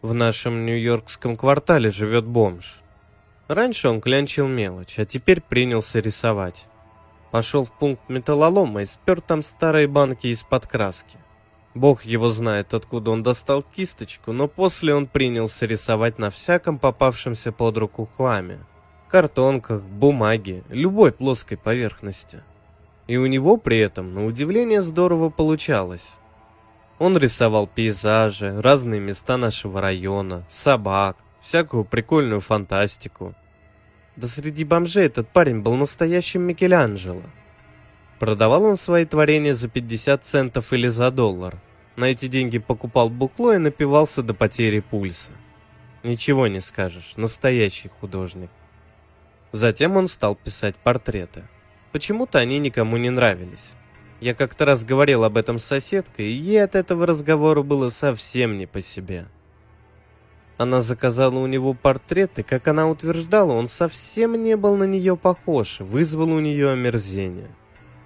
В нашем нью-йоркском квартале живет бомж. Раньше он клянчил мелочь, а теперь принялся рисовать. Пошел в пункт металлолома и спер там старые банки из-под краски. Бог его знает, откуда он достал кисточку, но после он принялся рисовать на всяком попавшемся под руку хламе. Картонках, бумаге, любой плоской поверхности. И у него при этом, на удивление, здорово получалось. Он рисовал пейзажи, разные места нашего района, собак, всякую прикольную фантастику. Да среди бомжей этот парень был настоящим Микеланджело. Продавал он свои творения за 50 центов или за доллар. На эти деньги покупал бухло и напивался до потери пульса. Ничего не скажешь, настоящий художник. Затем он стал писать портреты. Почему-то они никому не нравились. Я как-то раз говорил об этом с соседкой, и ей от этого разговора было совсем не по себе. Она заказала у него портрет, и, как она утверждала, он совсем не был на нее похож, вызвал у нее омерзение.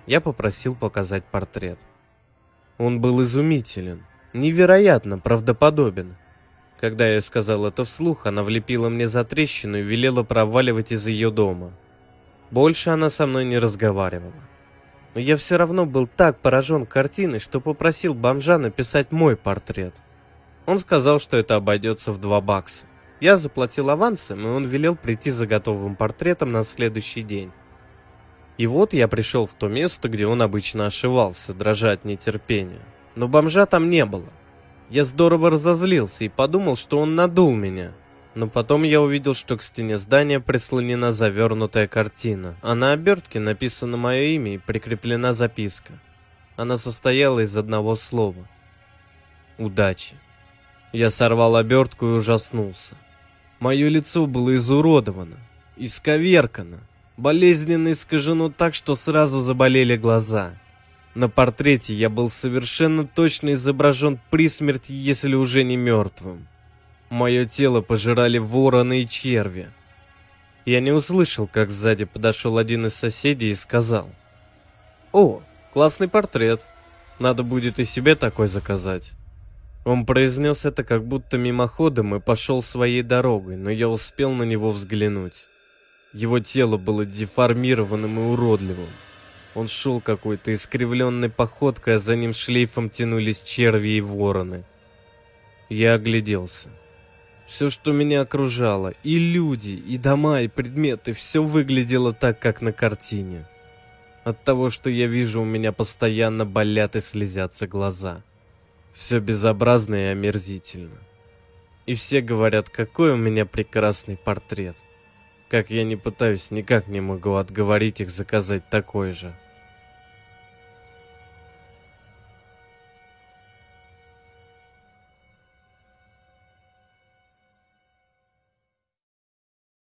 Я попросил показать портрет. Он был изумителен, невероятно правдоподобен. Когда я сказал это вслух, она влепила мне за трещину и велела проваливать из ее дома. Больше она со мной не разговаривала. Но я все равно был так поражен картиной, что попросил бомжа написать мой портрет. Он сказал, что это обойдется в два бакса. Я заплатил авансом, и он велел прийти за готовым портретом на следующий день. И вот я пришел в то место, где он обычно ошивался, дрожа от нетерпения. Но бомжа там не было. Я здорово разозлился и подумал, что он надул меня. Но потом я увидел, что к стене здания прислонена завернутая картина, а на обертке написано мое имя и прикреплена записка. Она состояла из одного слова. Удачи. Я сорвал обертку и ужаснулся. Мое лицо было изуродовано, исковеркано, болезненно искажено так, что сразу заболели глаза. На портрете я был совершенно точно изображен при смерти, если уже не мертвым. Мое тело пожирали вороны и черви. Я не услышал, как сзади подошел один из соседей и сказал. «О, классный портрет. Надо будет и себе такой заказать». Он произнес это как будто мимоходом и пошел своей дорогой, но я успел на него взглянуть. Его тело было деформированным и уродливым. Он шел какой-то искривленной походкой, а за ним шлейфом тянулись черви и вороны. Я огляделся. Все, что меня окружало, и люди, и дома, и предметы, все выглядело так, как на картине. От того, что я вижу, у меня постоянно болят и слезятся глаза. Все безобразно и омерзительно. И все говорят, какой у меня прекрасный портрет. Как я не пытаюсь, никак не могу отговорить их заказать такой же.